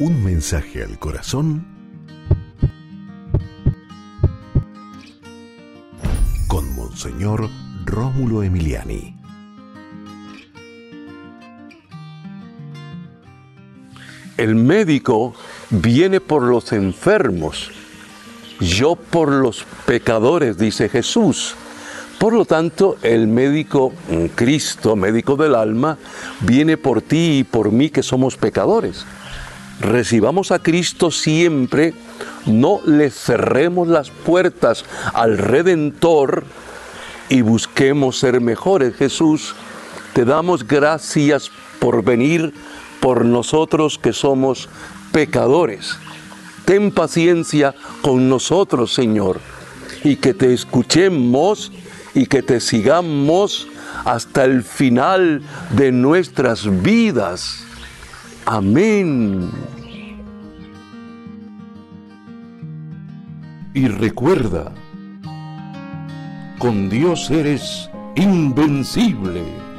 Un mensaje al corazón con Monseñor Rómulo Emiliani. El médico viene por los enfermos, yo por los pecadores, dice Jesús. Por lo tanto, el médico Cristo, médico del alma, viene por ti y por mí que somos pecadores. Recibamos a Cristo siempre, no le cerremos las puertas al Redentor y busquemos ser mejores. Jesús, te damos gracias por venir por nosotros que somos pecadores. Ten paciencia con nosotros, Señor, y que te escuchemos y que te sigamos hasta el final de nuestras vidas. Amén. Y recuerda, con Dios eres invencible.